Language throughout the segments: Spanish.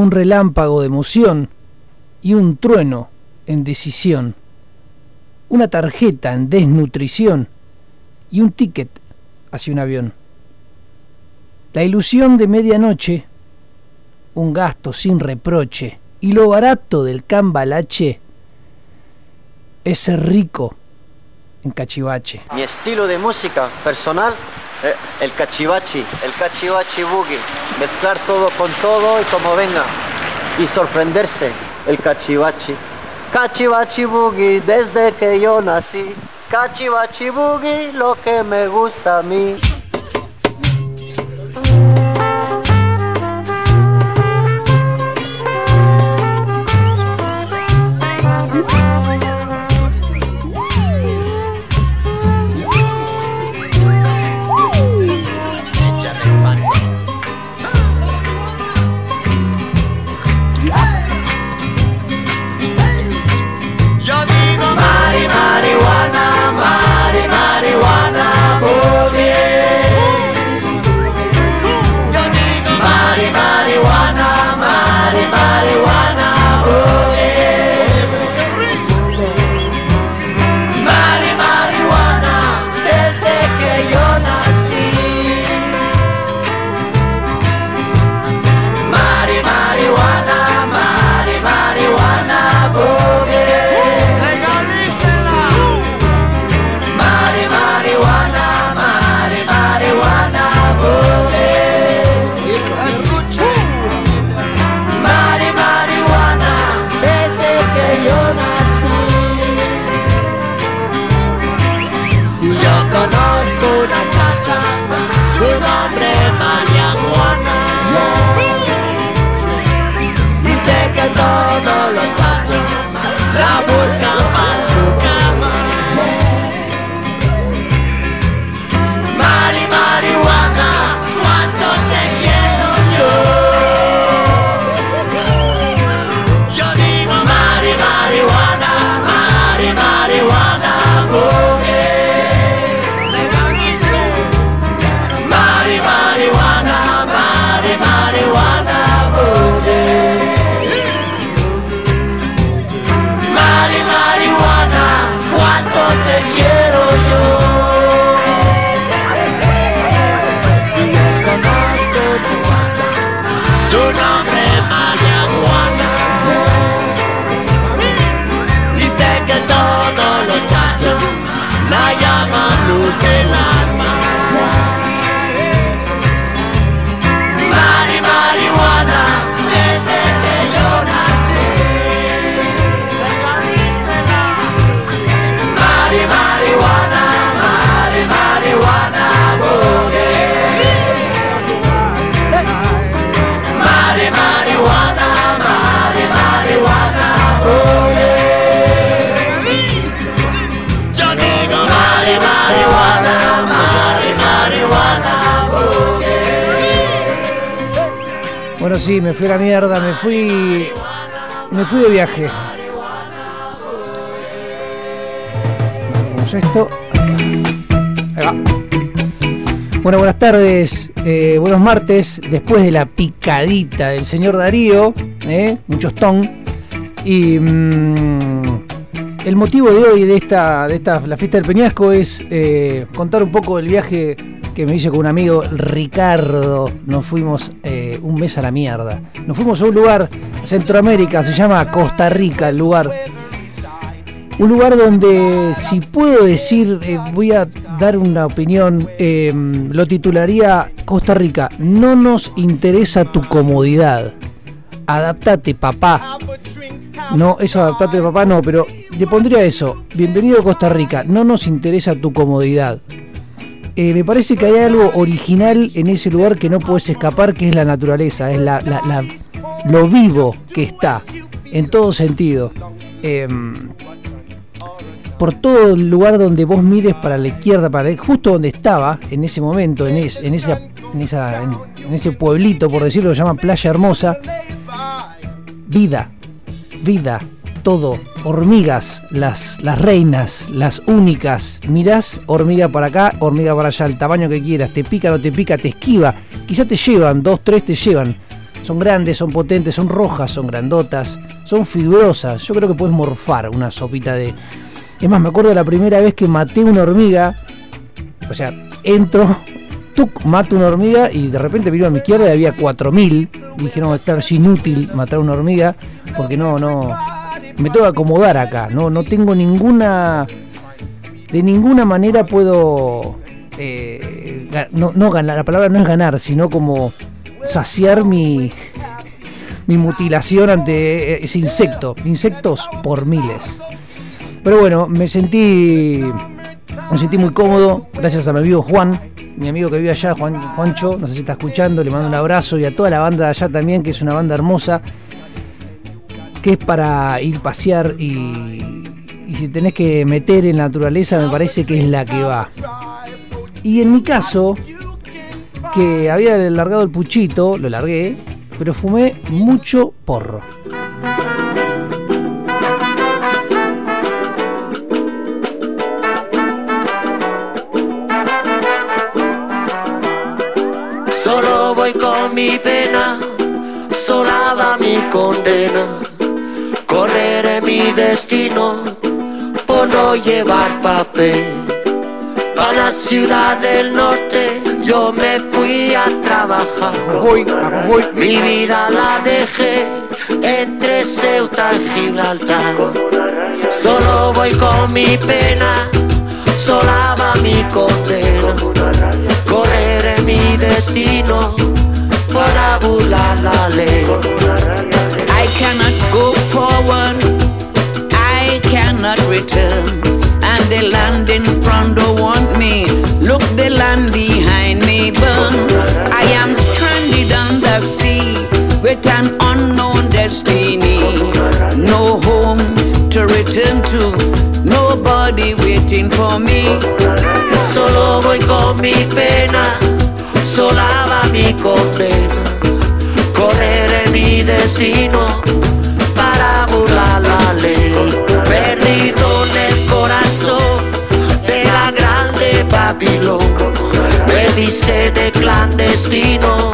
un relámpago de emoción y un trueno en decisión, una tarjeta en desnutrición y un ticket hacia un avión. La ilusión de medianoche, un gasto sin reproche y lo barato del cambalache es ser rico en cachivache. Mi estilo de música personal, eh, el cachivachi, el cachivachi boogie. Mezclar todo con todo y como venga. Y sorprenderse, el cachivachi. Cachivachi boogie desde que yo nací. Cachivachi boogie, lo que me gusta a mí. Sí, me fui a la mierda, me fui. Me fui de viaje. Vamos esto. Ahí va. Bueno, buenas tardes, eh, buenos martes, después de la picadita del señor Darío, eh, muchos ton. Y mm, el motivo de hoy de esta, de esta, la fiesta del Peñasco es eh, contar un poco del viaje que me hice con un amigo Ricardo. Nos fuimos eh, un mes a la mierda. Nos fuimos a un lugar, Centroamérica, se llama Costa Rica el lugar. Un lugar donde, si puedo decir, eh, voy a dar una opinión, eh, lo titularía Costa Rica, no nos interesa tu comodidad. Adaptate, papá. No, eso adaptate, papá, no, pero le pondría eso. Bienvenido a Costa Rica, no nos interesa tu comodidad. Eh, me parece que hay algo original en ese lugar que no puedes escapar, que es la naturaleza, es la, lo vivo que está, en todo sentido. Em, por todo el lugar donde vos mires para la izquierda, para justo donde estaba en ese momento, en, en, esa, en, esa, en ese pueblito, por decirlo, se llama Playa Hermosa, vida, vida, todo, hormigas, las, las reinas, las únicas. Mirás, hormiga para acá, hormiga para allá, el tamaño que quieras, te pica, no te pica, te esquiva. Quizá te llevan, dos, tres te llevan. Son grandes, son potentes, son rojas, son grandotas, son fibrosas. Yo creo que puedes morfar una sopita de... Es más, me acuerdo la primera vez que maté una hormiga. O sea, entro, tuc, mato una hormiga y de repente miro a mi izquierda y había 4000. Dije, no, claro, es inútil matar una hormiga porque no, no... Me tengo que acomodar acá. No, no tengo ninguna... De ninguna manera puedo... Eh, no, ganar, la palabra no es ganar, sino como saciar mi, mi mutilación ante ese insecto. Insectos por miles. Pero bueno, me sentí. Me sentí muy cómodo, gracias a mi amigo Juan, mi amigo que vive allá, Juan, Juancho, no sé si está escuchando, le mando un abrazo y a toda la banda de allá también, que es una banda hermosa, que es para ir pasear y, y si tenés que meter en la naturaleza, me parece que es la que va. Y en mi caso, que había largado el puchito, lo largué, pero fumé mucho porro. Solo voy con mi pena, sola va mi condena. Correré mi destino por no llevar papel. Para la ciudad del norte yo me fui a trabajar. Mi vida la dejé entre Ceuta y Gibraltar. Solo voy con mi pena, sola va mi condena. Correré mi destino para burlar la ley. I cannot go forward, I cannot return. And the land in front don't want me. Look, the land behind me burn. I am stranded on the sea with an unknown destiny. No home to return to, nobody waiting for me. Solo voy con mi pena, sola va mi condena. Correré mi destino para burlar la ley. Perdido en el corazón de la grande Babilón. Me dice de clandestino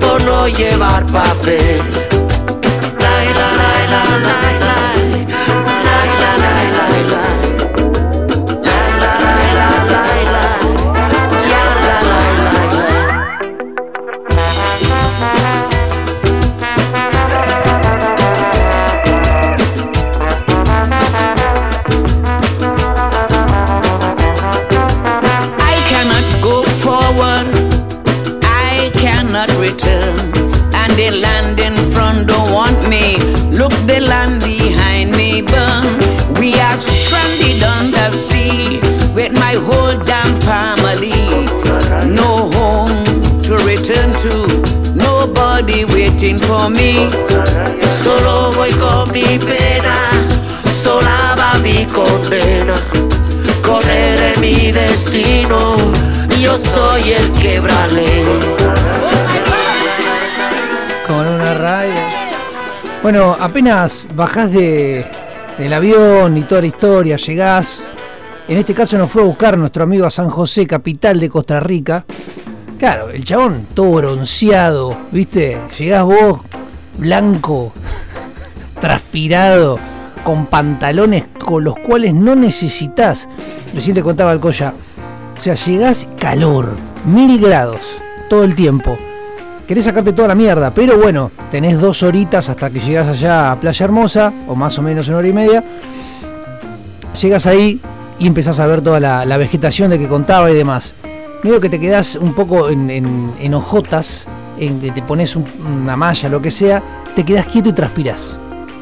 por no llevar papel. Stranded on the sea with my whole damn family. No home to return to, nobody waiting for me. Solo voy con mi pena, sola va mi condena. Correré mi destino, yo soy el quebrale. Con una radio. Bueno, apenas bajás de, del avión y toda la historia, llegás. En este caso nos fue a buscar nuestro amigo a San José, capital de Costa Rica. Claro, el chabón todo bronceado, ¿viste? Llegás vos, blanco, transpirado, con pantalones con los cuales no necesitas. Recién le contaba al Coya. O sea, llegás calor, mil grados, todo el tiempo. Querés sacarte toda la mierda, pero bueno, tenés dos horitas hasta que llegás allá a Playa Hermosa, o más o menos una hora y media. Llegas ahí y empezás a ver toda la, vegetación de que contaba y demás. Medio que te quedás un poco en, en, en hojotas, que te pones un- una malla, lo que sea, te quedás quieto y transpirás.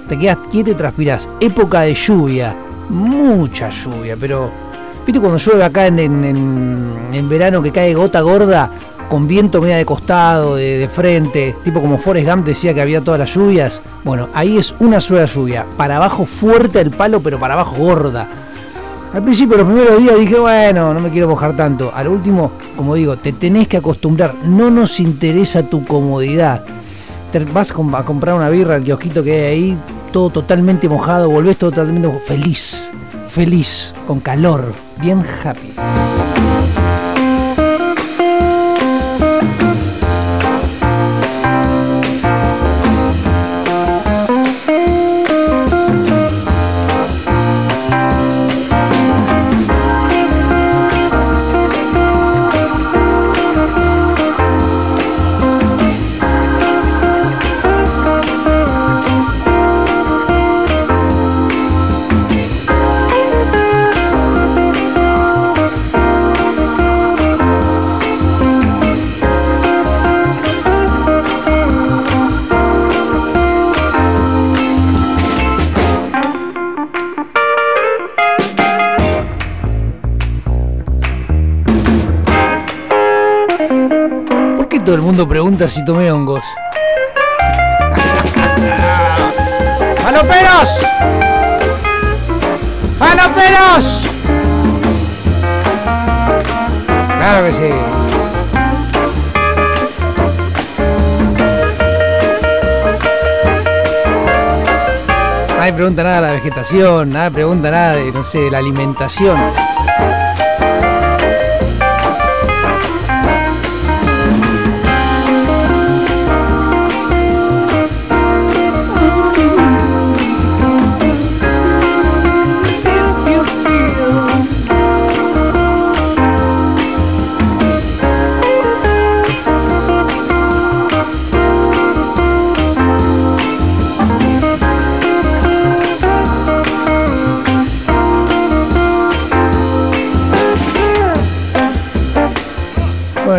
Te quedas quieto y transpirás. Época de lluvia, mucha lluvia, pero ¿viste cuando llueve acá en- en verano que cae gota gorda con viento media de costado, de, frente, tipo como Forrest Gump decía que había todas las lluvias? Bueno, ahí es una sola lluvia, para abajo fuerte el palo, pero para abajo gorda. Al principio, los primeros días dije, bueno, no me quiero mojar tanto. Al último, como digo, te tenés que acostumbrar. No nos interesa tu comodidad. Te vas a com- a comprar una birra al kiosquito que hay ahí, todo totalmente mojado, volvés todo totalmente feliz. Feliz, con calor, bien happy. Pregunta si tomé hongos. ¡Faloperos! ¡Faloperos! Claro que sí. Nadie pregunta nada de la vegetación, nadie pregunta nada de, no sé, la alimentación.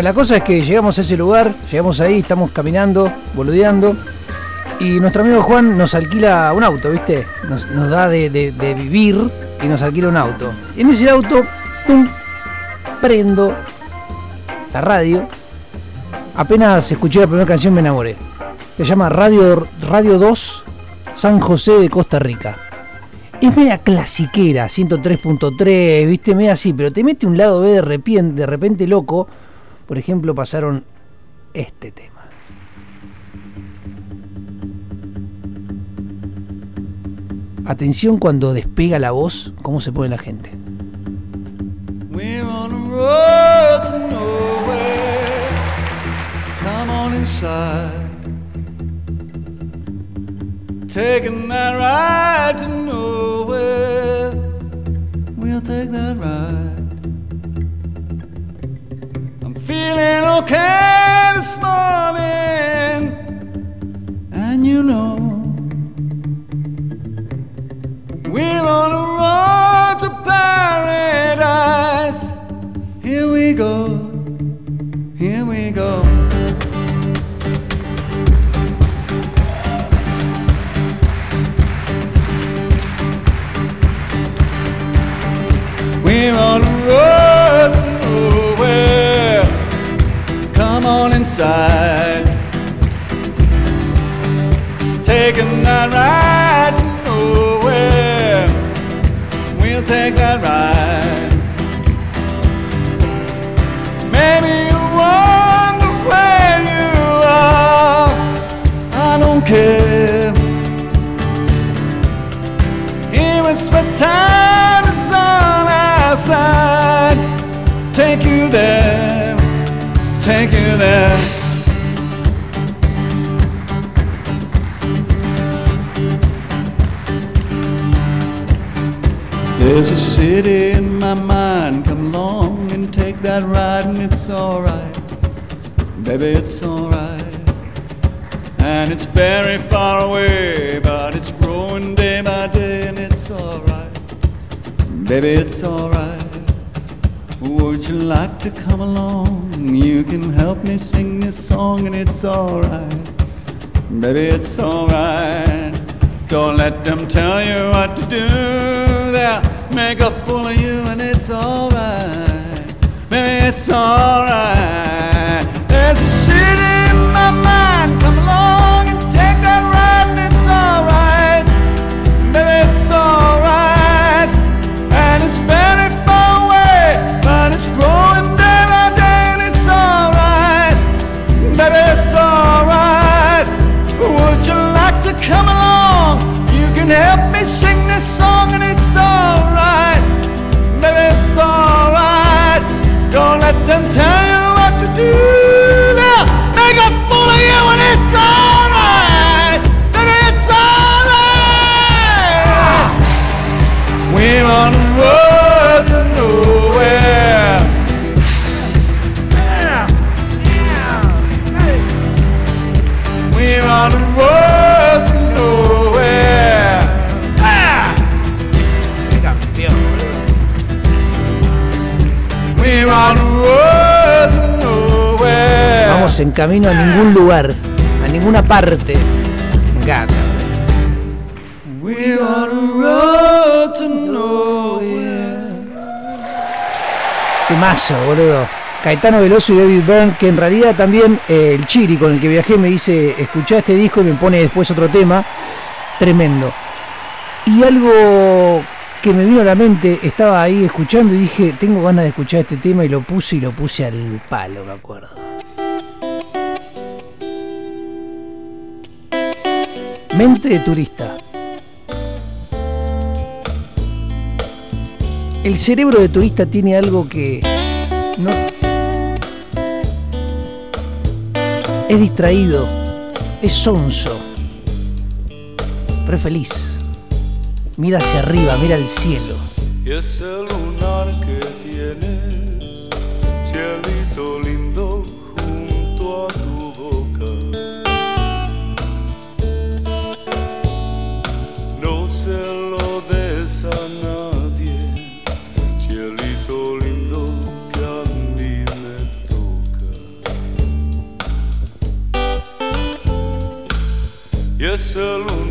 La cosa es que llegamos a ese lugar, llegamos ahí, estamos caminando, boludeando. Y nuestro amigo Juan nos alquila un auto, ¿viste? Nos, da de, vivir y nos alquila un auto. En ese auto, ¡pum! prendo la radio. Apenas escuché la primera canción me enamoré. Se llama Radio, radio 2 San José de Costa Rica. Es media clasiquera, 103.3, viste, media así, pero te mete un lado B de repente, de repente loco por ejemplo, pasaron este tema. Atención cuando despega la voz, cómo se pone la gente. We're on road to nowhere. Come on inside. Taking that ride to nowhere. We'll take that ride. Feeling okay on inside. Taking that ride nowhere. We'll take that ride. There's a city in my mind. Come along and take that ride, and it's alright. Baby, it's alright. And it's very far away, but it's growing day by day, and it's alright. Baby, it's alright. Would you like to come along? You can help me sing this song and it's alright. Baby, it's alright. Don't let them tell you what to do. Make a fool of you and it's alright. Maybe it's alright. There's a city in my mind. En camino a ningún lugar, a ninguna parte. Encanta. We're on the road to nowhere. Temazo, boludo. Caetano Veloso y David Byrne, que en realidad también eh, el Chiri con el que viajé me dice, escuchá este disco y me pone después otro tema, tremendo. Y algo que me vino a la mente, estaba ahí escuchando y dije, tengo ganas de escuchar este tema y lo puse y lo puse al palo, me acuerdo. Mente de turista. El cerebro de turista tiene algo que no es distraído, es sonso, pero es feliz. Mira hacia arriba, mira al cielo. Y ese lunar que Y ese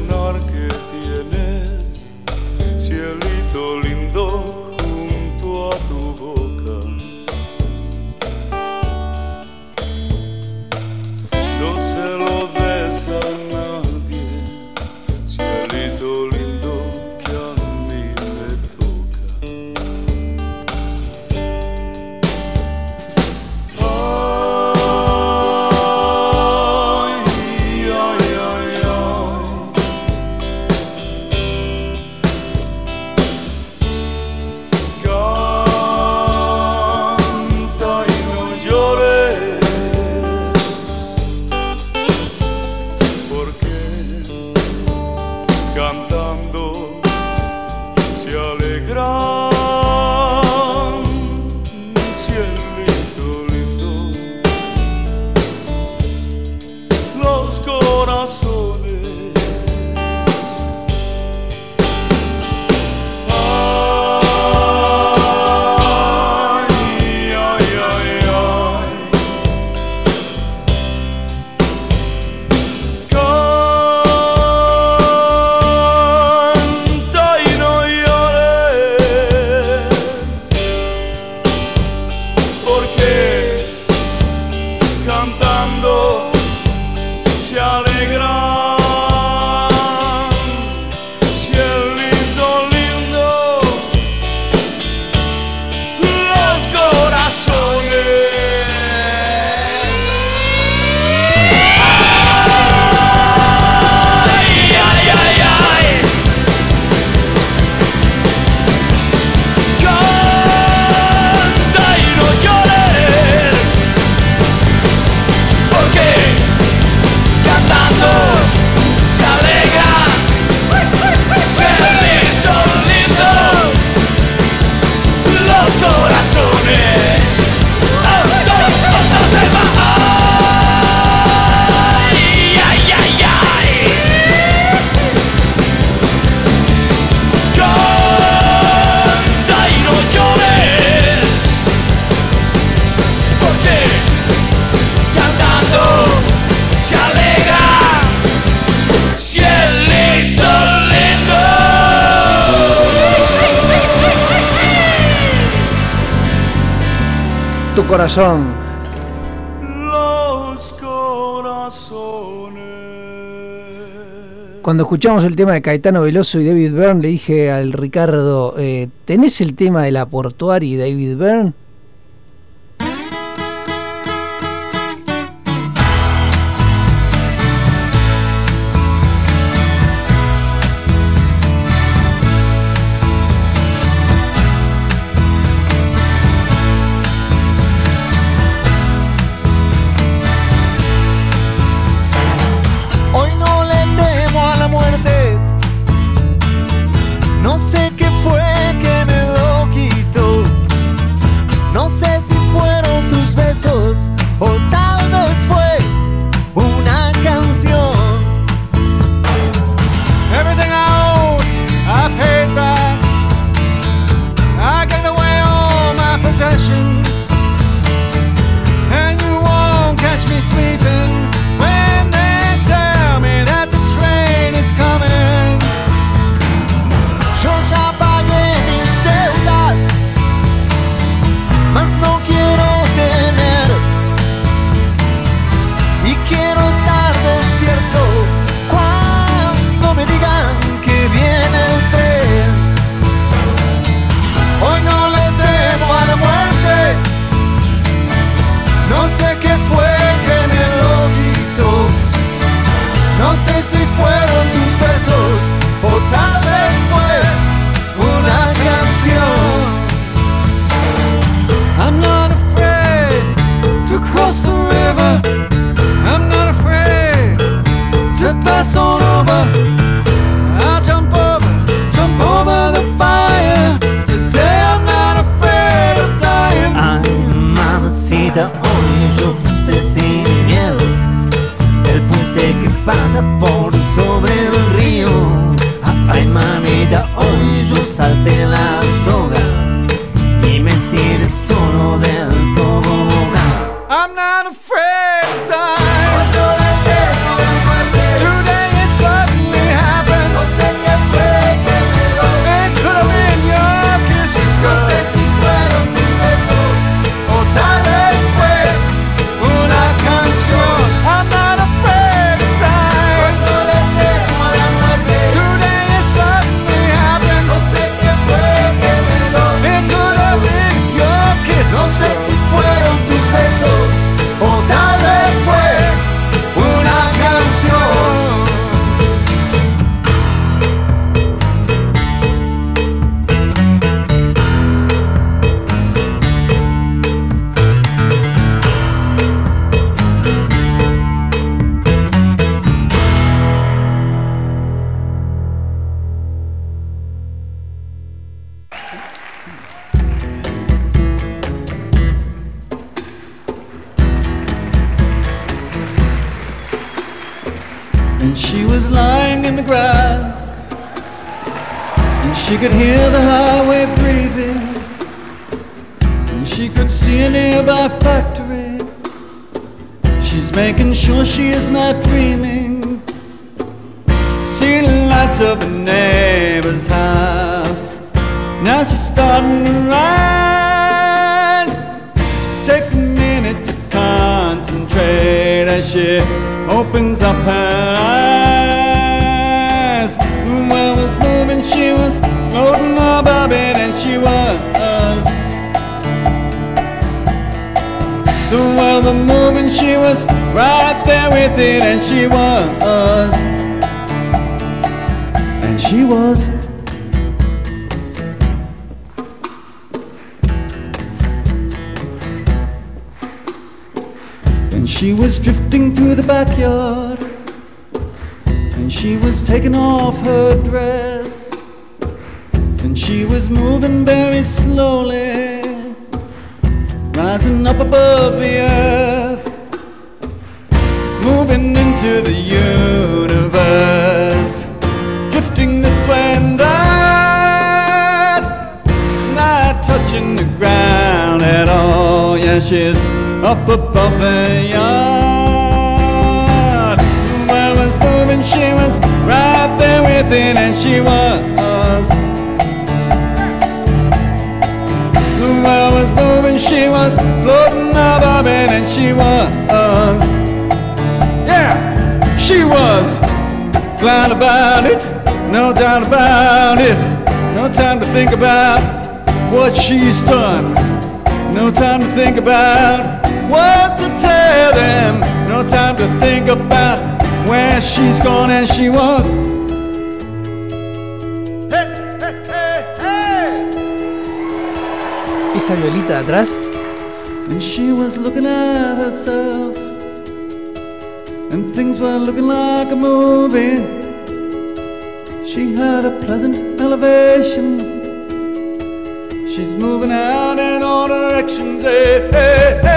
corazón. Los corazones. Cuando escuchamos el tema de Caetano Veloso y David Byrne, le dije al Ricardo, eh, ¿tenés el tema de la portuaria y David Byrne? pleasant elevation. She's moving out in all directions. Hey, hey, hey.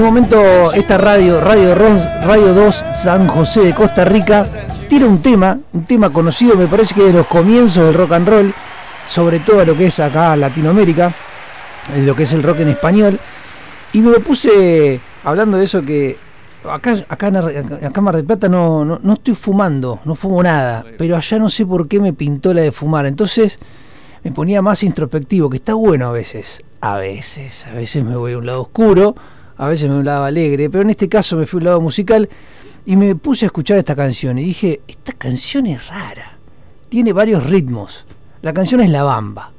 En un momento esta radio, Radio Radio 2 San José de Costa Rica, tira un tema, un tema conocido me parece que de los comienzos del rock and roll, sobre todo lo que es acá Latinoamérica, eh, lo que es el rock en español, y me lo puse hablando de eso que acá, acá, acá Mar del Plata no, no, no estoy fumando, no fumo nada, pero allá no sé por qué me pintó la de fumar, entonces me ponía más introspectivo, que está bueno a veces, a veces, a veces me voy a un lado oscuro a veces me voy a un lado alegre, pero en este caso me fui a lado musical y me puse a escuchar esta canción y dije, esta canción es rara, tiene varios ritmos. La canción es La Bamba.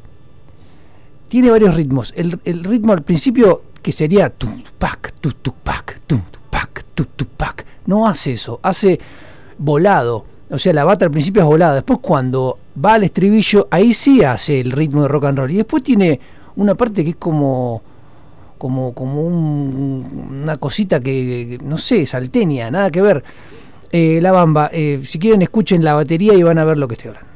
Tiene varios ritmos. El, ritmo al principio que sería tum pac, tu tu pac, tum pac, tu tu pac. No hace eso, hace volado. O sea, la bata al principio es volada. Después cuando va al estribillo, ahí sí hace el ritmo de rock and roll. Y después tiene una parte que es como como, como un- una cosita que, no sé, salteña, nada que ver. Eh, la bamba, eh, si quieren escuchen la batería y van a ver lo que estoy hablando.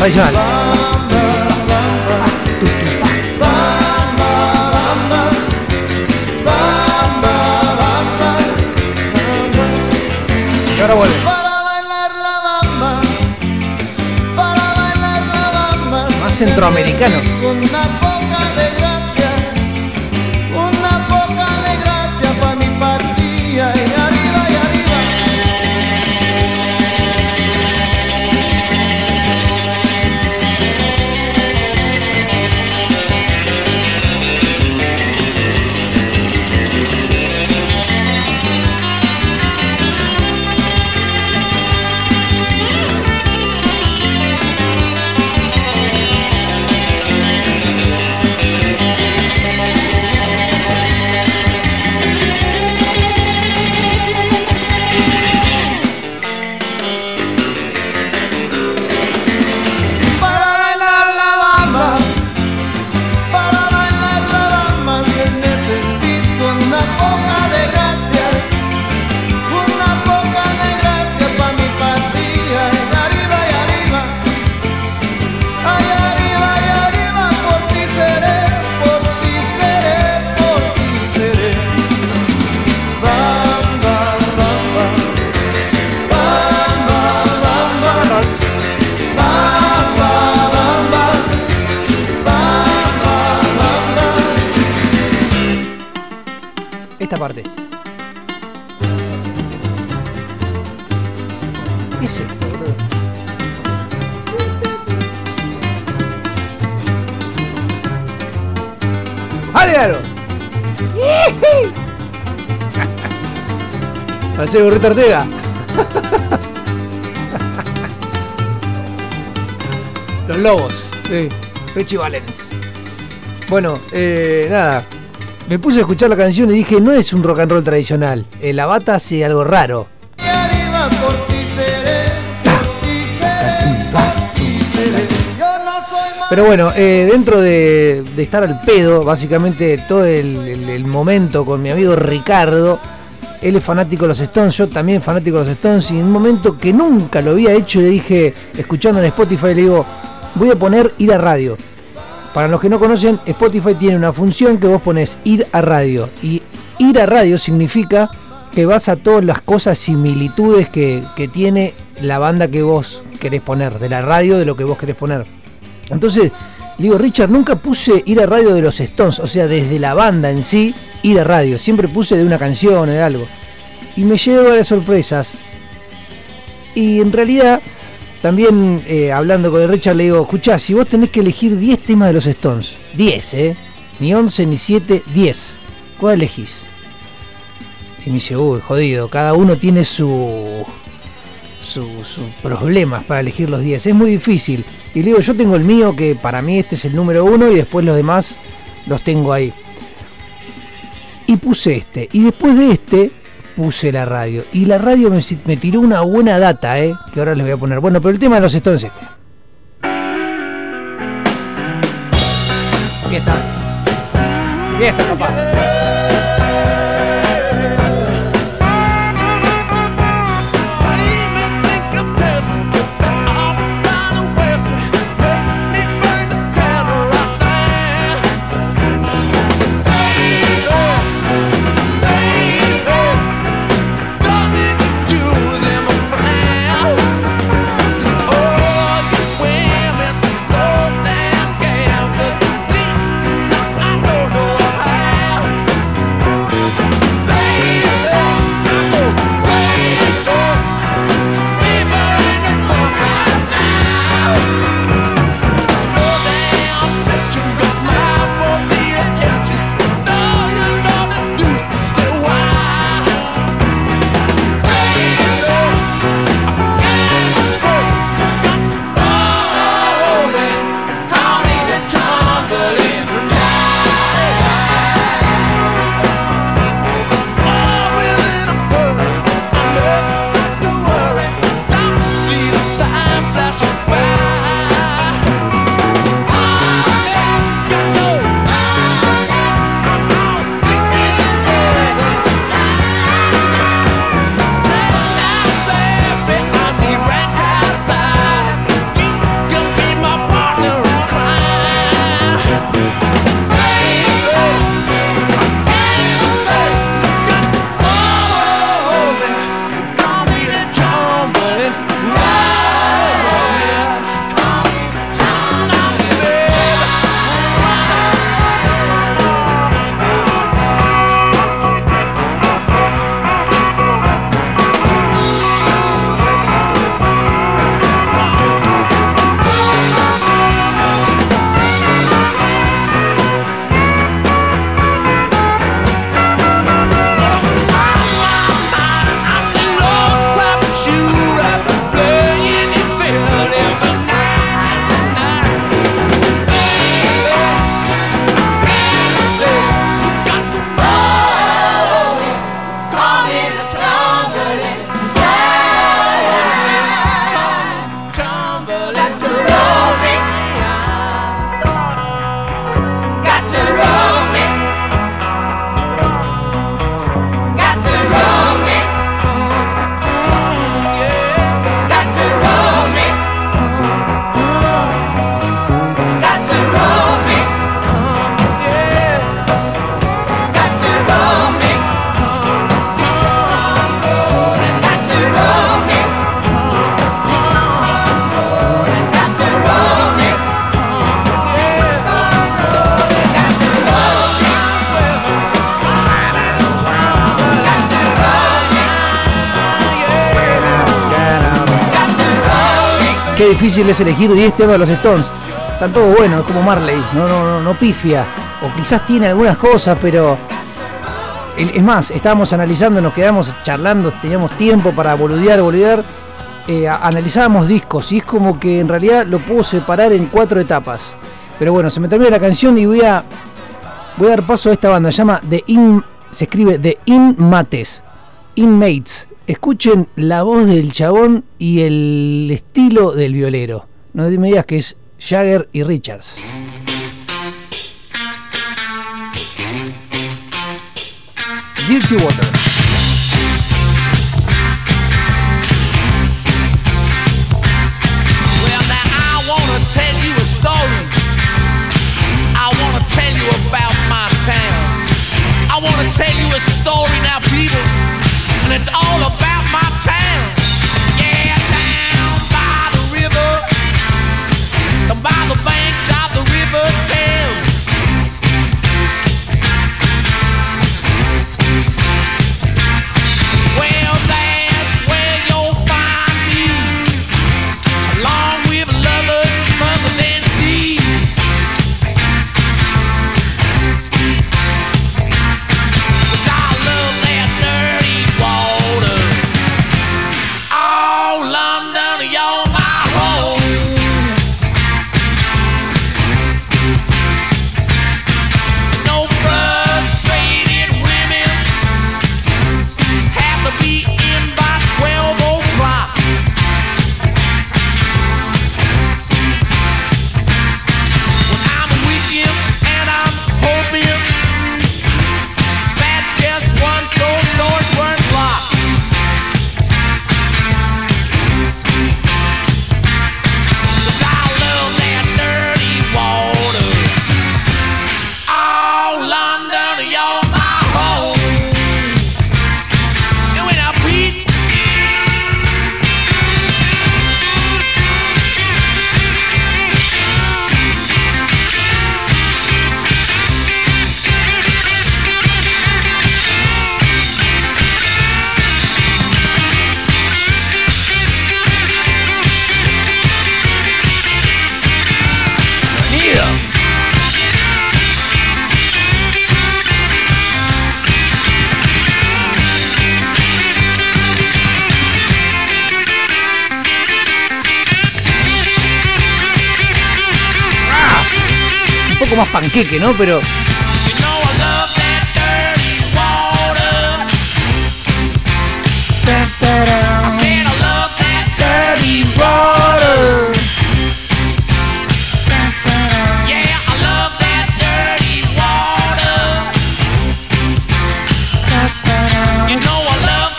Y ahora vuelve. Bailar la bamba, para bailar la bamba. Más centroamericano. Parece Burrito Ortega. Los lobos. Richie Valens. Bueno, eh, nada. Me puse a escuchar la canción y dije, no es un rock and roll tradicional. Eh, la bata hace algo raro. Pero bueno, eh, dentro de, estar al pedo, básicamente todo el, el- el momento con mi amigo Ricardo, él es fanático de los Stones, yo también fanático de los Stones, y en un momento que nunca lo había hecho, le dije, escuchando en Spotify, le digo, voy a poner ir a radio. Para los que no conocen, Spotify tiene una función que vos pones ir a radio. Y ir a radio significa que vas a todas las cosas, similitudes que, que tiene la banda que vos querés poner, de la radio, de lo que vos querés poner. Entonces, digo, Richard, nunca puse ir a radio de los Stones, o sea, desde la banda en sí, ir a radio. Siempre puse de una canción o de algo. Y me llevo varias sorpresas. Y en realidad, también eh, hablando con el Richard, le digo, escuchá, si vos tenés que elegir 10 temas de los Stones, 10, ¿eh? Ni 11, ni 7, 10. ¿Cuál elegís? Y me dice, uy, jodido, cada uno tiene su, su- sus problemas para elegir los 10. Es muy difícil. Y le digo, yo tengo el mío, que para mí este es el número uno, y después los demás los tengo ahí. Y puse este. Y después de este puse la radio. Y la radio me, tiró una buena data, ¿eh? Que ahora les voy a poner. Bueno, pero el tema de los Stones es este. Fiesta. Fiesta, papá. Difícil es elegir 10 temas de los Stones. Están todos buenos, es como Marley, no, no, no, no pifia. O quizás tiene algunas cosas, pero. Es más, estábamos analizando, nos quedamos charlando, teníamos tiempo para boludear, boludear. eh, analizábamos discos y es como que en realidad lo puedo separar en cuatro etapas. Pero bueno, se me termina la canción y voy a. Voy a dar paso a esta banda, se llama The In. Se escribe The Inmates. Inmates. Escuchen la voz del chabón y el estilo del violero. No me digas que es Jagger y Richards. Dirty Water. Tell you about my. I wanna tell you a story now, people, by the river, down by the banks of the river Thames.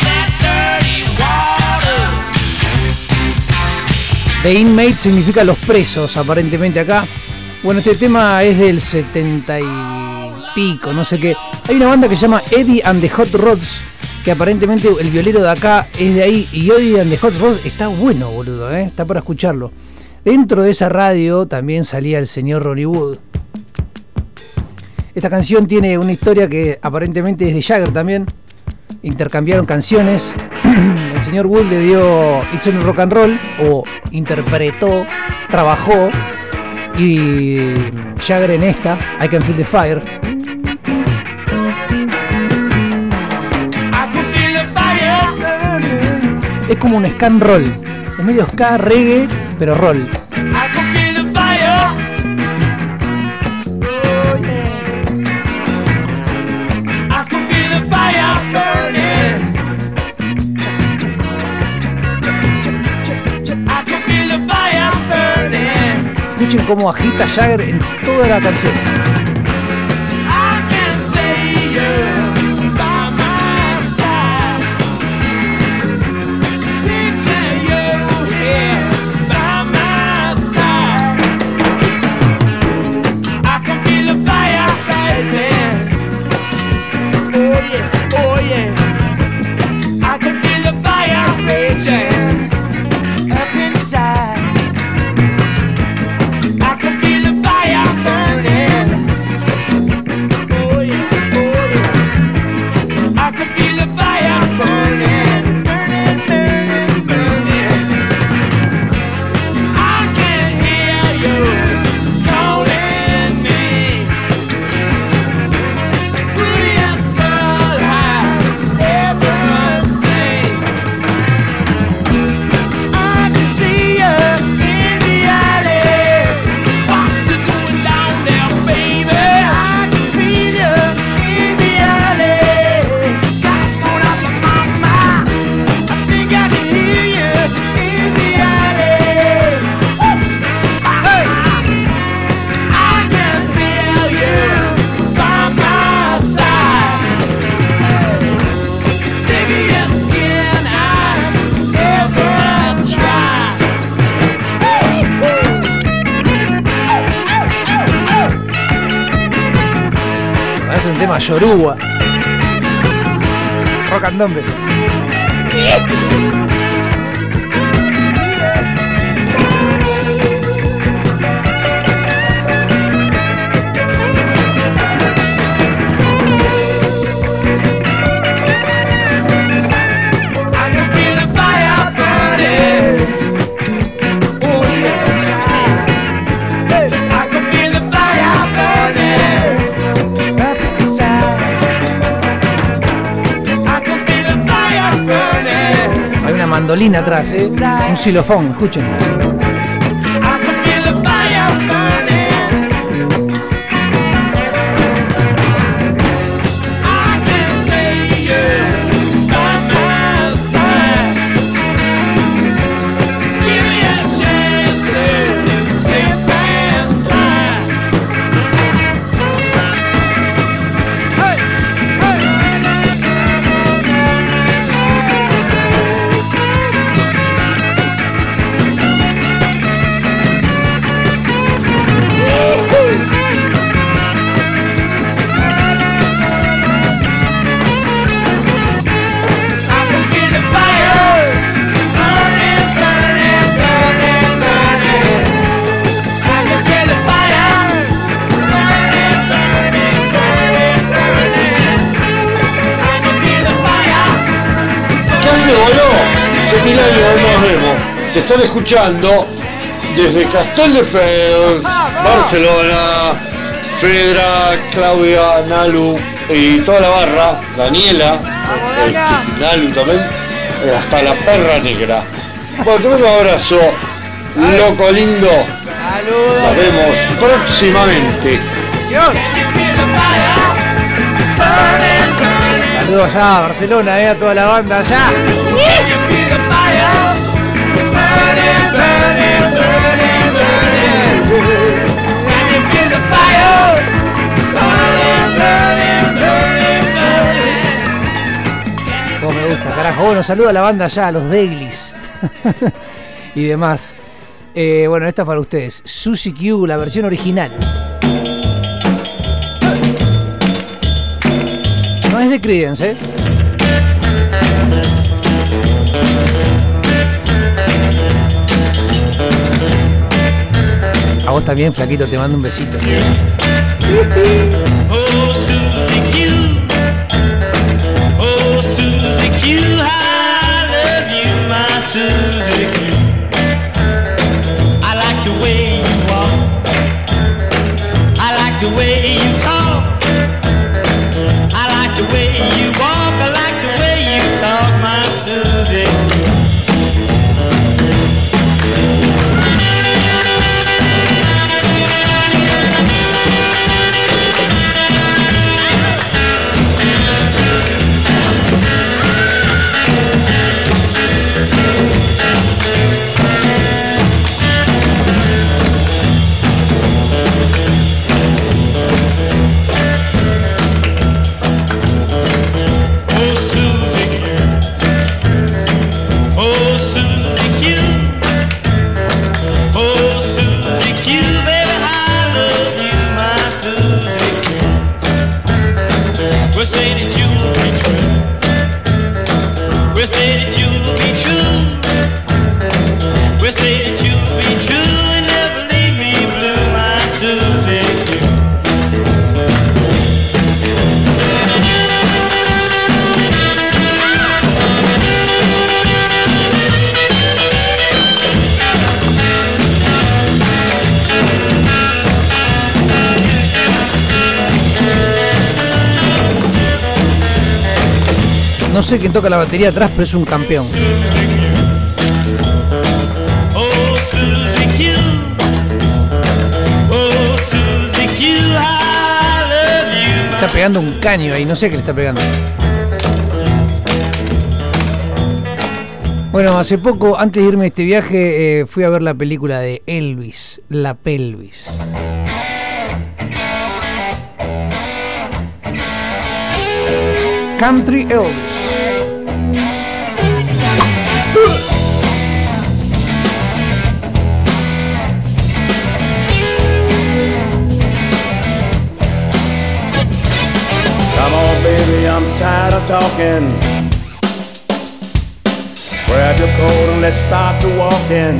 That dirty water. The Inmate significa los presos, aparentemente acá. Bueno, este tema es del 70 y pico, no sé qué. Hay una banda que se llama Eddie and the Hot Rods, que aparentemente el violero de acá es de ahí. Y Eddie and the Hot Rods está bueno, boludo, ¿eh? está para escucharlo. Dentro de esa radio también salía el señor Ronnie Wood. Esta canción tiene una historia que aparentemente es de Jagger también. Intercambiaron canciones. El señor Wood le dio It's on Rock and Roll o interpretó, trabajó y Jagger en esta I Can Feel the Fire. Es como un scan roll. Es medio ska, reggae, pero roll. Escuchen cómo agita Jagger en toda la canción. Yoruba. Rock and. Mandolina atrás, ¿eh? Un xilofón, escuchen. Están escuchando desde Castelldefels, Barcelona, Fedra, Claudia, Nalu y toda la barra, Daniela, este, Nalu también, eh, hasta la perra negra. Bueno, te un abrazo, loco lindo. Nos vemos próximamente. Saludos allá a Barcelona, eh, a toda la banda allá. Carajo. Bueno, saludo a la banda allá, a los Dailies y demás. Eh, bueno, esta para ustedes. Susie Q, la versión original. No es de Creedence, ¿eh? A vos también, flaquito, te mando un besito. You, say sé quién toca la batería atrás, pero es un campeón. Está pegando un caño ahí, no sé qué le está pegando. Bueno, hace poco, antes de irme a este viaje, eh, fui a ver la película de Elvis, La Pelvis. Country Elvis. Tired of talking. Grab your coat and let's start to walking.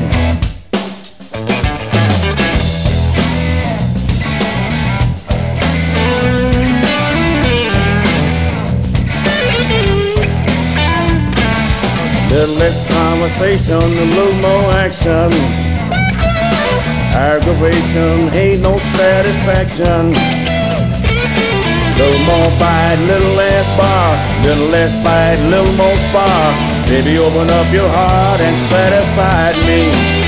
Little less conversation, a little more action. Aggravation ain't no satisfaction. Little more bite, little less bar, little less fight, little more spar. Baby, open up your heart and satisfy me.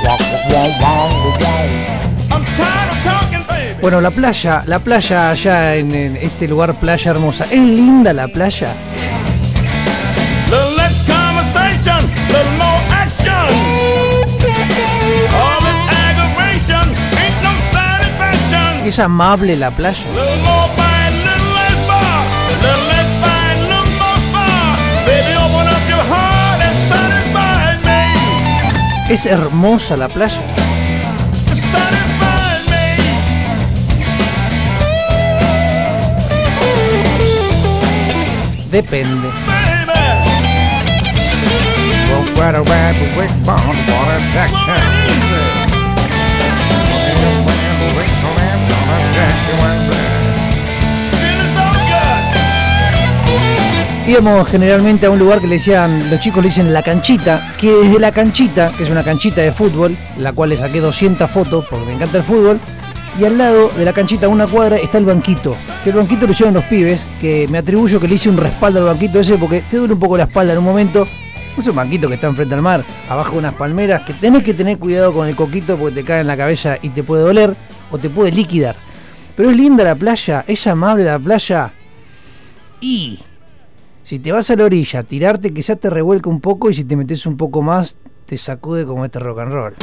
Start the walking. I'm tired of talking, baby. Bueno, la playa, la playa allá en, en este lugar, playa hermosa. ¿Es linda la playa? Little less conversation, little more action. All this aggravation ain't no satisfaction. ¿Es amable la playa? ¿Es hermosa la playa? Depende. Íbamos generalmente a un lugar que le decían, los chicos le dicen la canchita, que desde la canchita, que es una canchita de fútbol, la cual le saqué 200 fotos porque me encanta el fútbol, y al lado de la canchita, una cuadra, está el banquito. Que el banquito lo hicieron los pibes, que me atribuyo que le hice un respaldo al banquito ese porque te duele un poco la espalda en un momento. Es un banquito que está enfrente al mar, abajo de unas palmeras, que tenés que tener cuidado con el coquito porque te cae en la cabeza y te puede doler o te puede liquidar. Pero es linda la playa, es amable la playa. Y si te vas a la orilla, tirarte quizás te revuelca un poco y si te metes un poco más, te sacude como este rock and roll.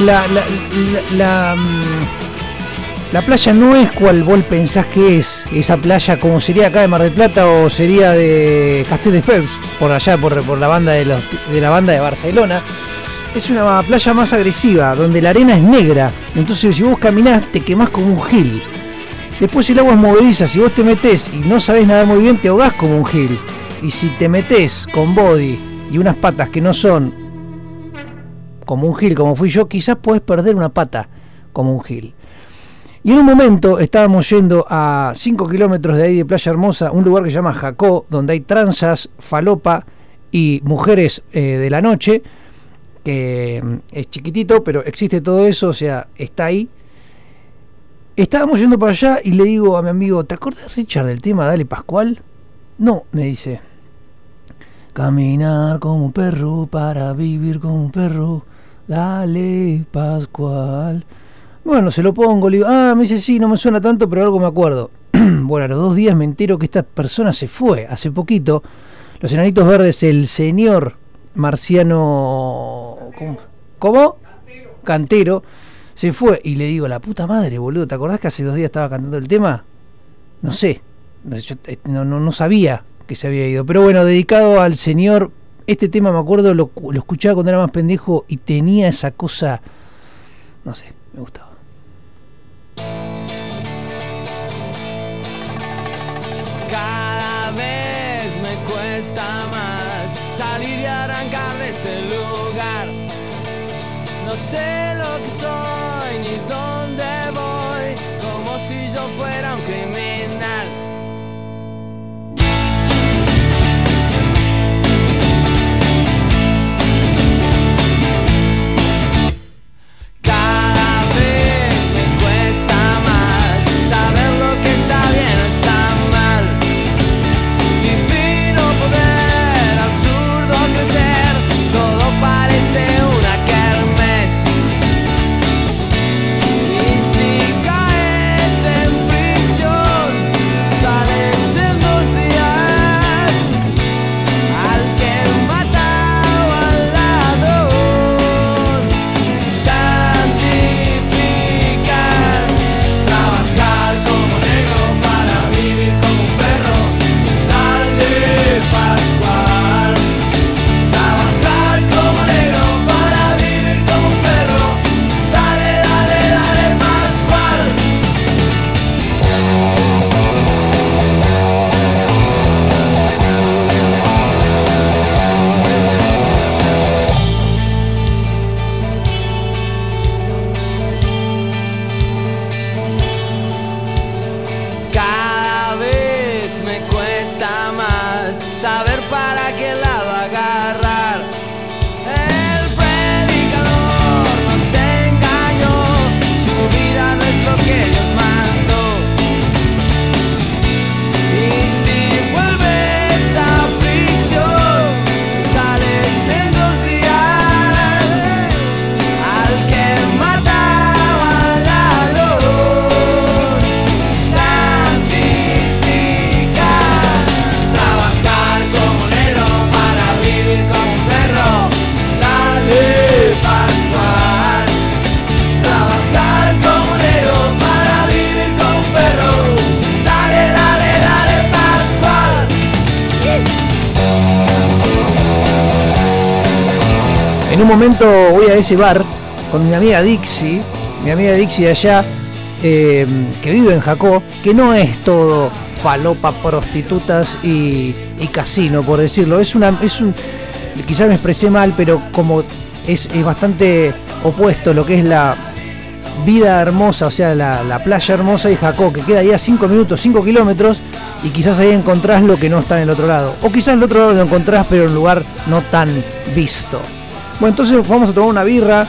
Mm, la playa no es cual vos pensás que es. Esa playa como sería acá de Mar del Plata o sería de Castel de Fels, por allá, por, la banda de la banda de Barcelona. Es una playa más agresiva, donde la arena es negra. Entonces si vos caminás te quemás como un gil. Después el agua es movediza, si vos te metés y no sabés nadar muy bien, te ahogás como un gil. Y si te metés con body y unas patas que no son como un gil, como fui yo, quizás podés perder una pata como un gil. Y en un momento estábamos yendo a 5 kilómetros de ahí de Playa Hermosa, un lugar que se llama Jacó, donde hay tranzas, falopa y mujeres eh, de la noche, que mm, es chiquitito, pero existe todo eso, o sea, está ahí. Estábamos yendo para allá y le digo a mi amigo, ¿te acuerdas Richard del tema Dale Pascual? No, me dice. Caminar como un perro para vivir como un perro. Dale Pascual. Bueno, se lo pongo, le digo, ah, me dice, sí, no me suena tanto, pero algo me acuerdo. bueno, a los dos días me entero que esta persona se fue, hace poquito. Los enanitos verdes, el señor marciano... ¿Cómo? ¿Cómo? Cantero. Se fue y le digo, la puta madre, boludo, ¿te acordás que hace dos días estaba cantando el tema? No sé, yo, eh, no, no, no sabía que se había ido. Pero bueno, dedicado al señor, este tema me acuerdo, lo, lo escuchaba cuando era más pendejo y tenía esa cosa, no sé, me gustaba. Cada vez me cuesta más salir y arrancar de este lugar. No sé lo que soy ni dónde voy, como si yo fuera un criminal. Momento voy a ese bar con mi amiga Dixie, mi amiga Dixie allá, eh, que vive en Jacó, que no es todo falopa, prostitutas y, y casino, por decirlo. Es una, es un, quizás me expresé mal, pero como es, es bastante opuesto lo que es la vida hermosa, o sea, la, la playa hermosa y Jacó, que queda ahí a 5 minutos, 5 kilómetros, y quizás ahí encontrás lo que no está en el otro lado. O quizás el otro lado lo encontrás, pero en un lugar no tan visto. Bueno, entonces vamos a tomar una birra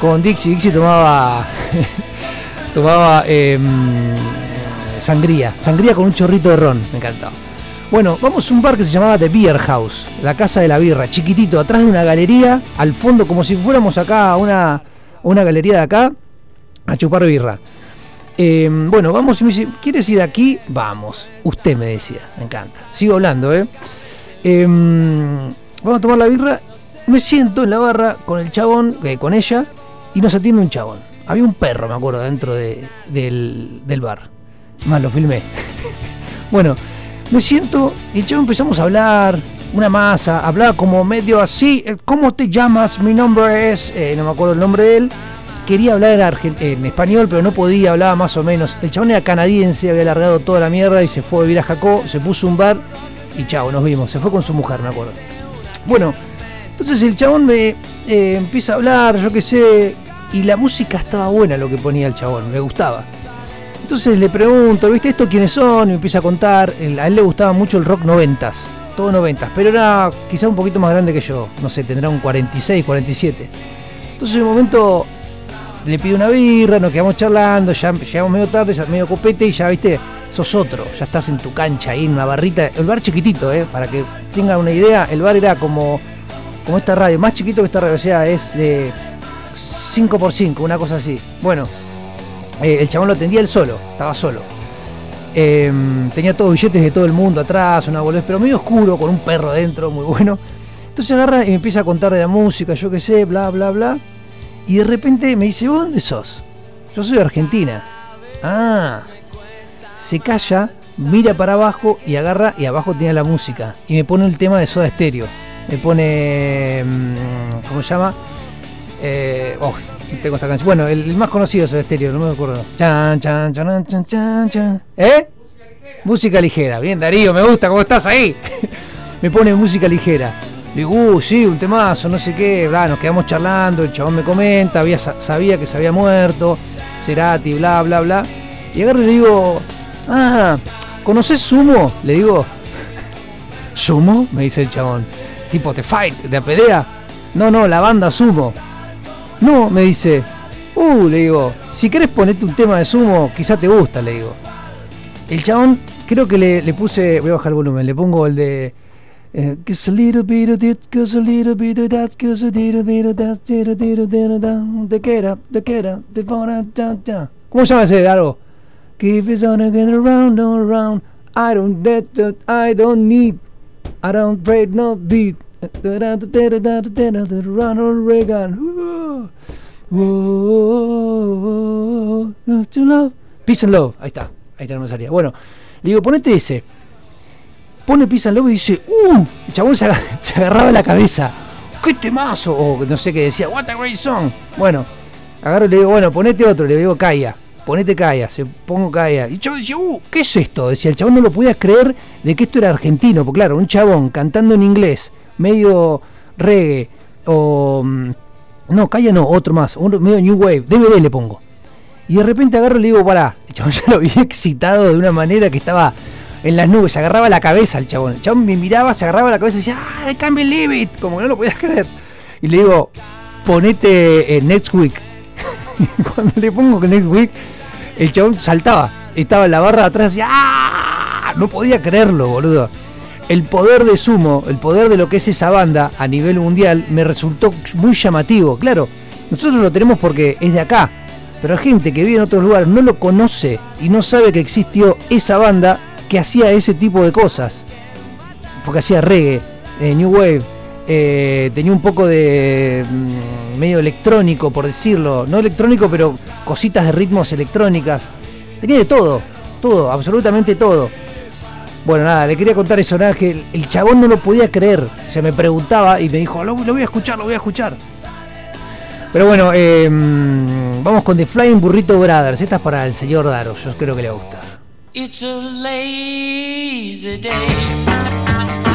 con Dixie. Dixie tomaba. tomaba em, sangría. Sangría con un chorrito de ron. Me encantaba. Bueno, vamos a un bar que se llamaba The Beer House, la casa de la birra, chiquitito, atrás de una galería, al fondo, como si fuéramos acá a una, una galería de acá, a chupar birra. Eh, bueno, vamos y me dice, ¿quieres ir aquí? Vamos. Usted me decía, me encanta. Sigo hablando, ¿eh? Eh, vamos a tomar la birra. Me siento en la barra con el chabón, eh, con ella, y nos atiende un chabón. Había un perro, me acuerdo, dentro de- del, del bar. Más lo filmé. bueno, me siento y el chabón empezamos a hablar, una masa, hablaba como medio así. eh, ¿Cómo te llamas? Mi nombre es. eh, no me acuerdo el nombre de él. Quería hablar en, en español, pero no podía, hablaba más o menos. El chabón era canadiense, había largado toda la mierda y se fue a vivir a Jacó, se puso un bar y chao, nos vimos. Se fue con su mujer, me acuerdo. Bueno, entonces el chabón me eh, empieza a hablar, yo qué sé, y la música estaba buena lo que ponía el chabón, me gustaba. Entonces le pregunto, ¿viste esto quiénes son? Y me empieza a contar. A él le gustaba mucho el rock noventas, todo noventas, pero era quizá un poquito más grande que yo. No sé, tendrá un 46, 47. Entonces en un momento le pido una birra, nos quedamos charlando, ya llegamos medio tarde, ya medio copete y ya viste, sos otro, ya estás en tu cancha ahí en una barrita, el bar chiquitito, eh, para que tengan una idea, el bar era como, como esta radio, más chiquito que esta radio, o sea, es de 5x5, una cosa así. Bueno, eh, el chabón lo atendía él solo, estaba solo. Eh, tenía todos billetes de todo el mundo atrás, una boludez, pero medio oscuro, con un perro adentro, muy bueno. Entonces agarra y me empieza a contar de la música, yo qué sé, bla, bla, bla. Y de repente me dice, ¿vos dónde sos? Yo soy de Argentina. Ah. Se calla, mira para abajo y agarra y abajo tenía la música. Y me pone el tema de Soda Stereo. Me pone... mm, ¿Cómo se llama? Eh, oh, tengo esta canción. Bueno, el, el más conocido es Soda Stereo, no me acuerdo. Chan, chan, chan, chan, chan, chan. ¿Eh? Música ligera. Bien, Darío, me gusta cómo estás ahí. me pone música ligera. Digo, uh, sí, un temazo, no sé qué. Bla, nos quedamos charlando, el chabón me comenta, sabía que se había muerto, Cerati, bla, bla, bla. Y agarro y le digo, ah, ¿conoces Sumo? Le digo, ¿Sumo? Me dice el chabón. Tipo, ¿te fight? ¿De pelea? No, no, la banda Sumo. No, me dice, uh, le digo, si querés ponerte un tema de Sumo, quizá te gusta, le digo. El chabón, creo que le, puse, voy a bajar el volumen, le pongo el de... te te te. ¿Cómo se llama ese algo? I don't I I don't break no beat. Ronald Reagan. To love. Peace and love. Ahí está. Ahí me salía. Bueno, le digo, ponete ese. Pone Peace and love y dice, ¡Uh! El chabón se, aga- se agarraba la cabeza. ¡Qué temazo! O no sé qué decía, ¡What a great song! Bueno, agarro y le digo, bueno, ponete otro. Le digo, Kaya. Ponete Kaya. Se pongo Kaya. Y el chabón decía, ¡Uh! ¿Qué es esto? Decía, el chabón no lo podía creer de que esto era argentino. Porque claro, un chabón cantando en inglés, medio reggae, o. mm, No, Kaya no, otro más, medio New Wave, DVD le pongo. Y de repente agarro y le digo, pará, el chabón ya lo había excitado de una manera que estaba en las nubes, se agarraba la cabeza el chabón. El chabón me miraba, se agarraba la cabeza y decía, ¡ah, I can't believe it! Como no lo podías creer. Y le digo, ponete eh, Next Week. Cuando le pongo Next Week, el chabón saltaba. Estaba en la barra de atrás y ¡ah! No podía creerlo, boludo. El poder de Sumo, el poder de lo que es esa banda a nivel mundial, me resultó muy llamativo. Claro, nosotros lo tenemos porque es de acá. Pero hay gente que vive en otros lugares, no lo conoce y no sabe que existió esa banda que hacía ese tipo de cosas. Porque hacía reggae, eh, New Wave, eh, tenía un poco de mm, medio electrónico, por decirlo. No electrónico, pero cositas de ritmos electrónicas. Tenía de todo, todo, absolutamente todo. Bueno, nada, le quería contar eso, nada, que el, chabón no lo podía creer. Se me preguntaba y me dijo, lo, voy a escuchar, lo voy a escuchar. Pero bueno, mm, vamos con The Flying Burrito Brothers. Esta es para el señor Daro, yo creo que le va a gustar. It's a lazy day.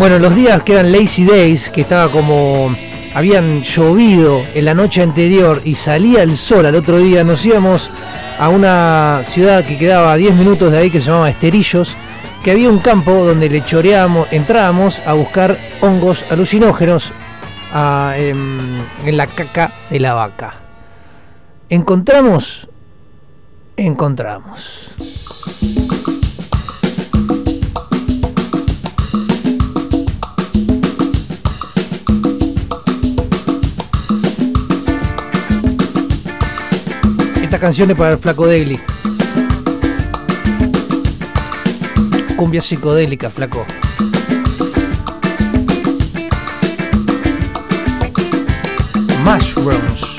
Bueno, los días que eran lazy days, que estaba como habían llovido en la noche anterior y salía el sol al otro día, nos íbamos a una ciudad que quedaba a 10 minutos de ahí que se llamaba Esterillos, que había un campo donde le choreábamos, entrábamos a buscar hongos alucinógenos a, em, en la caca de la vaca. Encontramos, encontramos. Esta canción es para el flaco Daily. Cumbia psicodélica, flaco. Mushrooms.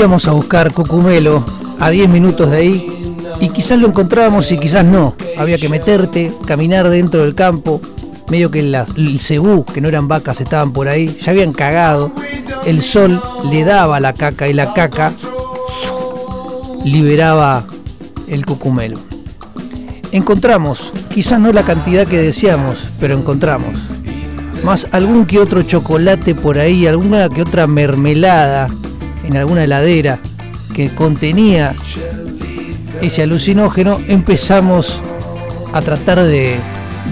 Íbamos a buscar Cucumelo a 10 minutos de ahí y quizás lo encontrábamos y quizás no. Había que meterte, caminar dentro del campo, medio que las- el cebú, que no eran vacas, estaban por ahí, ya habían cagado. El sol le daba la caca y la caca liberaba el cucumelo. Encontramos, quizás no la cantidad que deseamos, pero encontramos. Más algún que otro chocolate por ahí, alguna que otra mermelada en alguna heladera que contenía ese alucinógeno, empezamos a tratar de,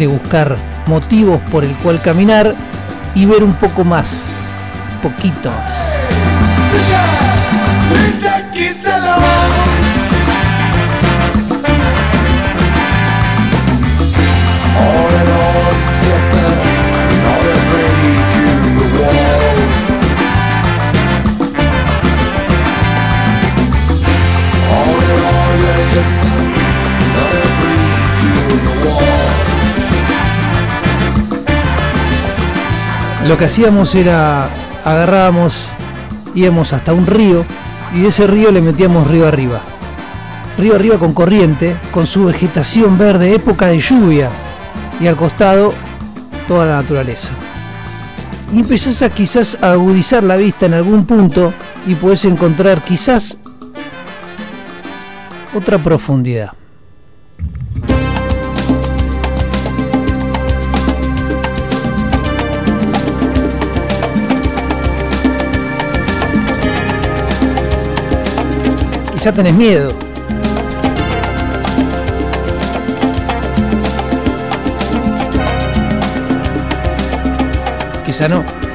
buscar motivos por el cual caminar y ver un poco más, poquito más. Lo que hacíamos era agarrábamos, íbamos hasta un río y de ese río le metíamos río arriba. Río arriba con corriente, con su vegetación verde, época de lluvia y al costado toda la naturaleza. Y empezás a quizás a agudizar la vista en algún punto y podés encontrar quizás otra profundidad. Quizá tenés miedo. Quizá no.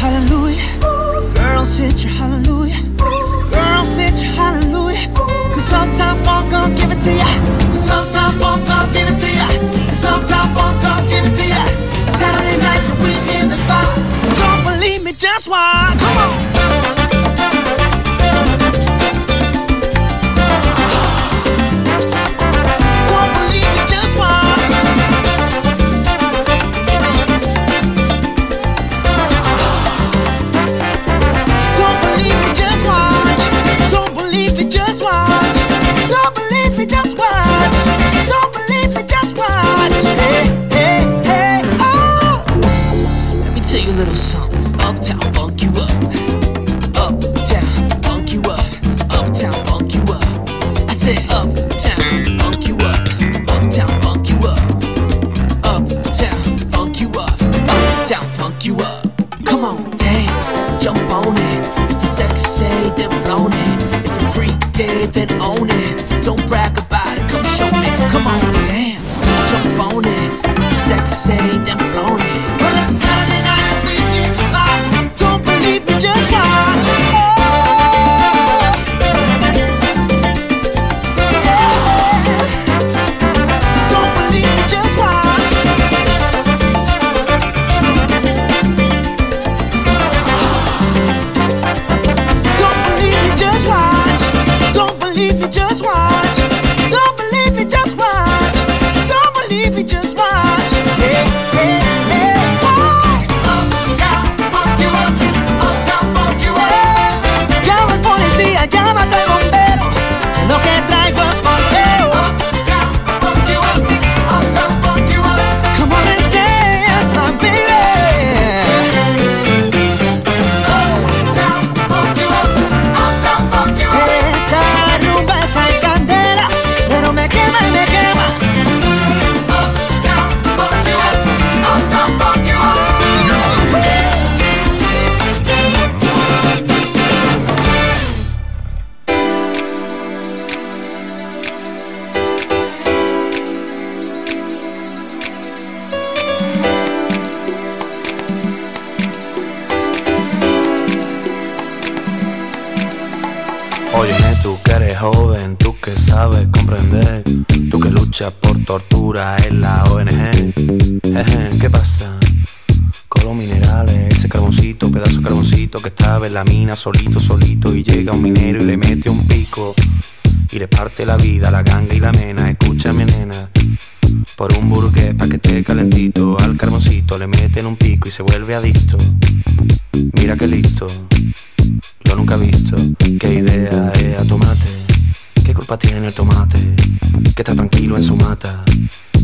hallelujah. Girl, sit your hallelujah. Girl, sit your hallelujah. Cause sometimes I'm gonna give it to ya. Cause sometimes I'm gonna give it to ya. And sometimes I'm gonna give it to ya. Saturday night, the in the spot. Don't believe me, just watch.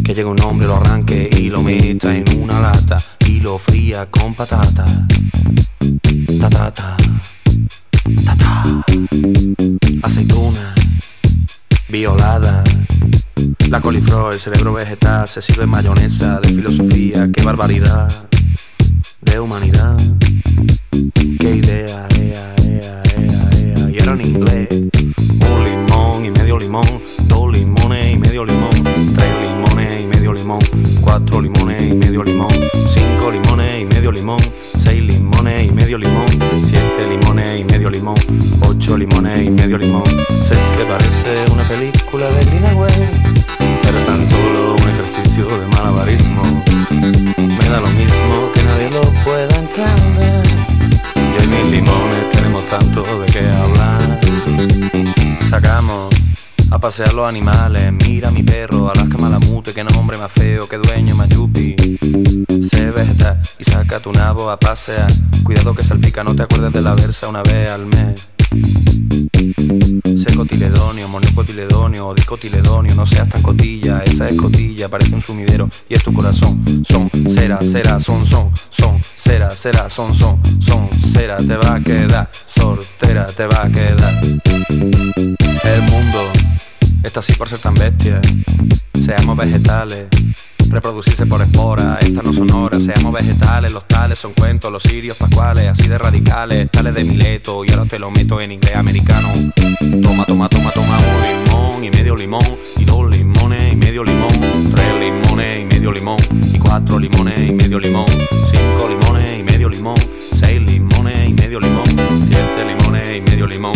Que llegue un hombre, lo arranque y lo meta en una lata y lo fría con patata. Tatata, tata, aceituna, violada. La coliflor, el cerebro vegetal, se sirve mayonesa de filosofía. Qué barbaridad de humanidad. Qué idea, ea, cuatro limones y medio limón, cinco limones y medio limón, seis limones y medio limón, siete limones y medio limón, ocho limones y medio limón. Sé que parece una película de Greenaway, pero es tan solo un ejercicio de malabarismo. Me da lo mismo que nadie lo pueda entender. Yo y mis limones tenemos tanto de qué hablar. Sacamos a pasear los animales. Mira mi perro, Alaska Malamute, que no es hombre más feo que dueño más yupi. Sé vegetal y saca tu nabo a pasear. Cuidado que salpica, no te acuerdes de la versa una vez al mes. Secotiledonio, monocotiledonio, discotiledonio, no seas tan cotilla, esa es cotilla, parece un sumidero y es tu corazón. Son, cera, cera, son, son, son, cera, cera, son, son, son, cera, te va a quedar, soltera, te va a quedar. El mundo está así por ser tan bestia, seamos vegetales Reproducirse por espora, estas no son horas, seamos vegetales, los tales son cuentos, los sirios pascuales, así de radicales, tales de Mileto, y ahora te lo meto en inglés americano. Toma, toma, toma, toma un limón y medio limón, y dos limones y medio limón, tres limones y medio limón, y cuatro limones y medio limón, cinco limones y medio limón, seis limones y medio limón, siete limones y medio limón,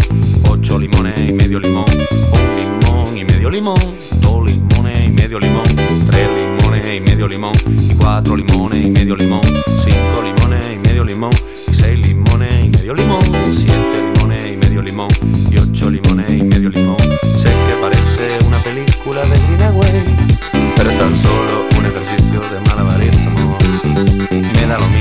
ocho limones y medio limón, medio limón, dos limones y medio limón, tres limones y medio limón, y cuatro limones y medio limón, cinco limones y medio limón, y seis limones y medio limón, siete limones y medio limón, y ocho limones y medio limón. Sé que parece una película de Greenaway, pero es tan solo un ejercicio de malabarismo. Me da lo mismo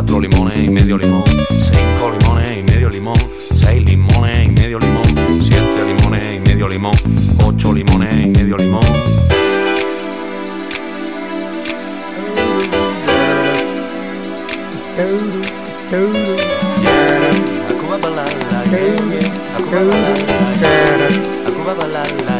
cuatro limones y medio limón, cinco limones y medio limón, seis limones y medio limón, siete limones y medio limón, ocho limones y medio limón. Un limón y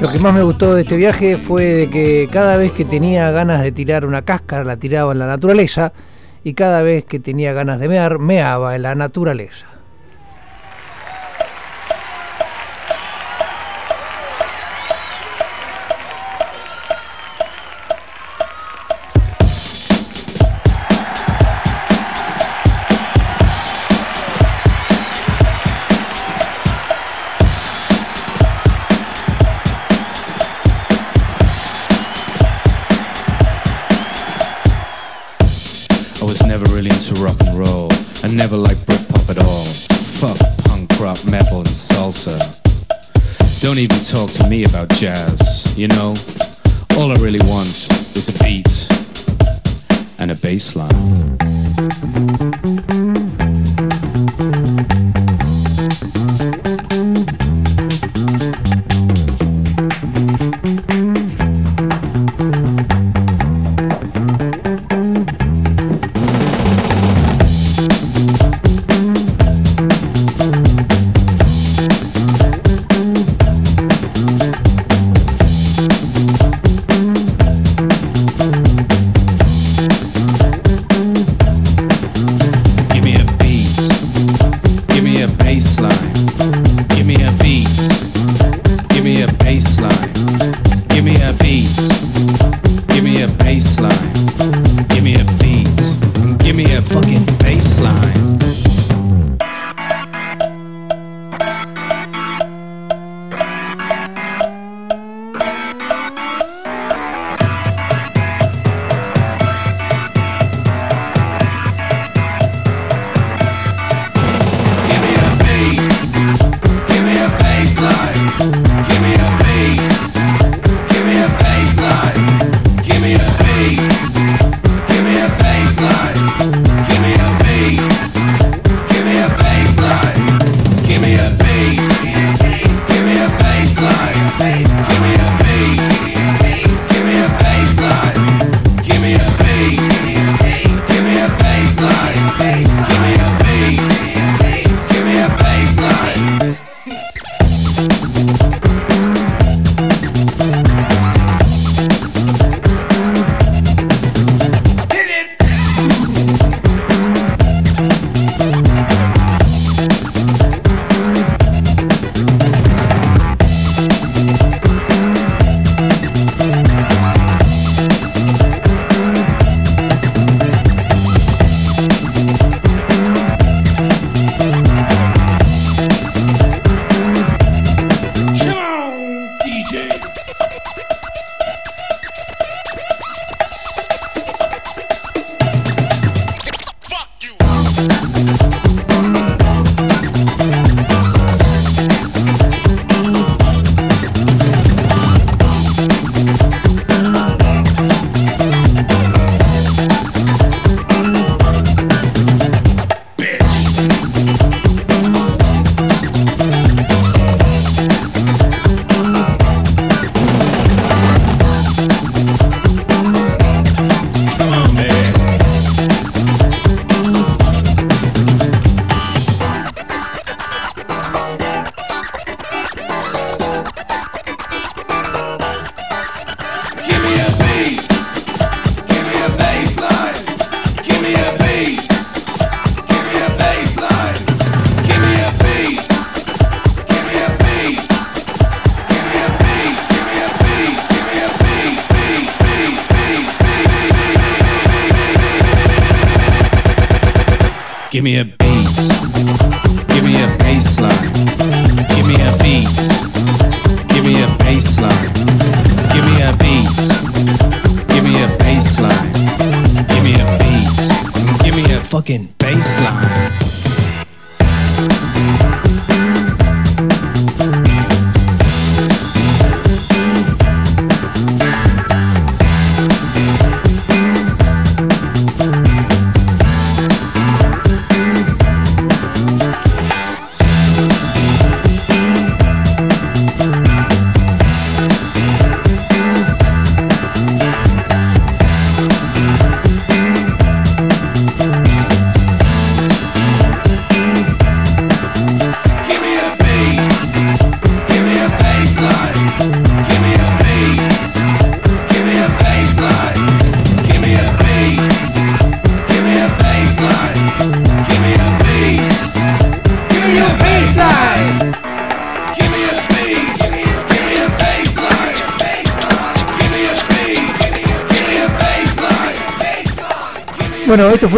Lo que más me gustó de este viaje fue de que cada vez que tenía ganas de tirar una cáscara la tiraba en la naturaleza y cada vez que tenía ganas de mear, meaba en la naturaleza. Don't even talk to me about jazz, you know? All I really want is a beat and a bass line.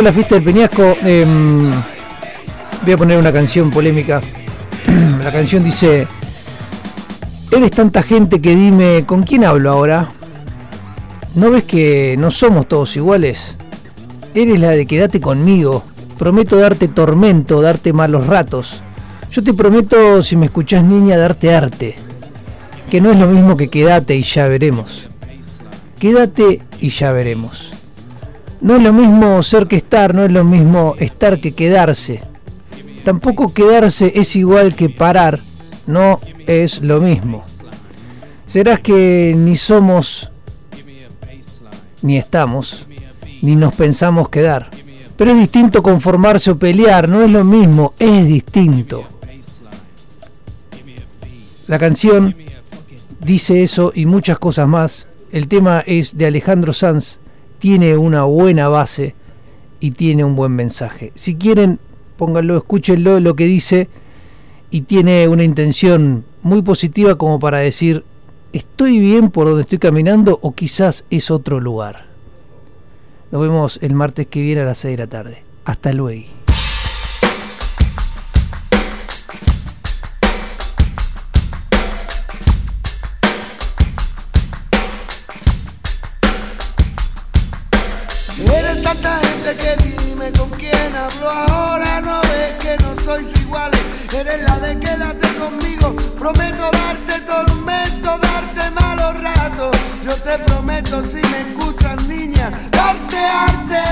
La fiesta del Peñasco. Em, voy a poner una canción polémica. la canción dice: Eres tanta gente que dime, ¿con quién hablo ahora? ¿No ves que no somos todos iguales? Eres la de quédate conmigo. Prometo darte tormento, darte malos ratos. Yo te prometo, si me escuchás niña, darte arte. Que no es lo mismo que quédate y ya veremos. Quédate y ya veremos. No es lo mismo ser que estar, no es lo mismo estar que quedarse. Tampoco quedarse es igual que parar, no es lo mismo. Serás que ni somos, ni estamos, ni nos pensamos quedar. Pero es distinto conformarse o pelear, no es lo mismo, es distinto. La canción dice eso y muchas cosas más. El tema es de Alejandro Sanz, tiene una buena base y tiene un buen mensaje. Si quieren, pónganlo, escúchenlo lo que dice y tiene una intención muy positiva como para decir, estoy bien por donde estoy caminando o quizás es otro lugar. Nos vemos el martes que viene a las 6 de la tarde. Hasta luego. Eres quédate conmigo. Prometo darte tormento, darte malos ratos. Yo te prometo si me escuchas niña Darte arte.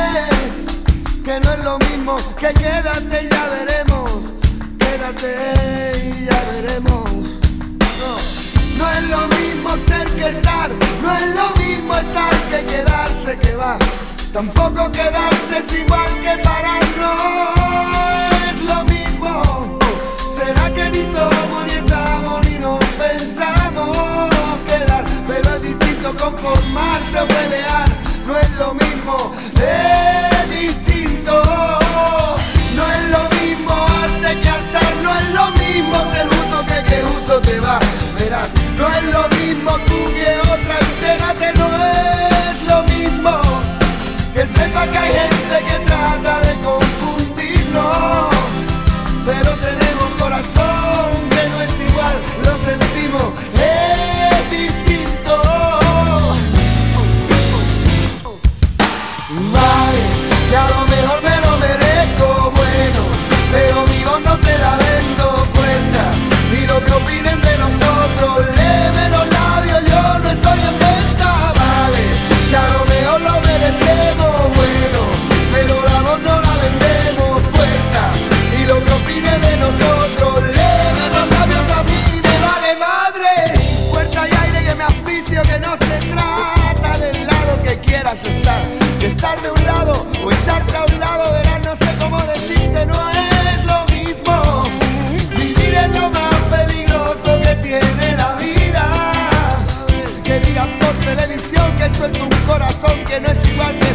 Que no es lo mismo que quédate y ya veremos. Quédate y ya veremos. No, no es lo mismo ser que estar, no es lo mismo estar que quedarse que va. Tampoco quedarse es igual que parar, conformarse o pelear, no es lo mismo, es distinto. No es lo mismo arte que hartar, no es lo mismo ser justo que que justo te va. Verás, no es lo mismo tú que otra, entérate, no es lo mismo. Que sepa que hay gente no es igual,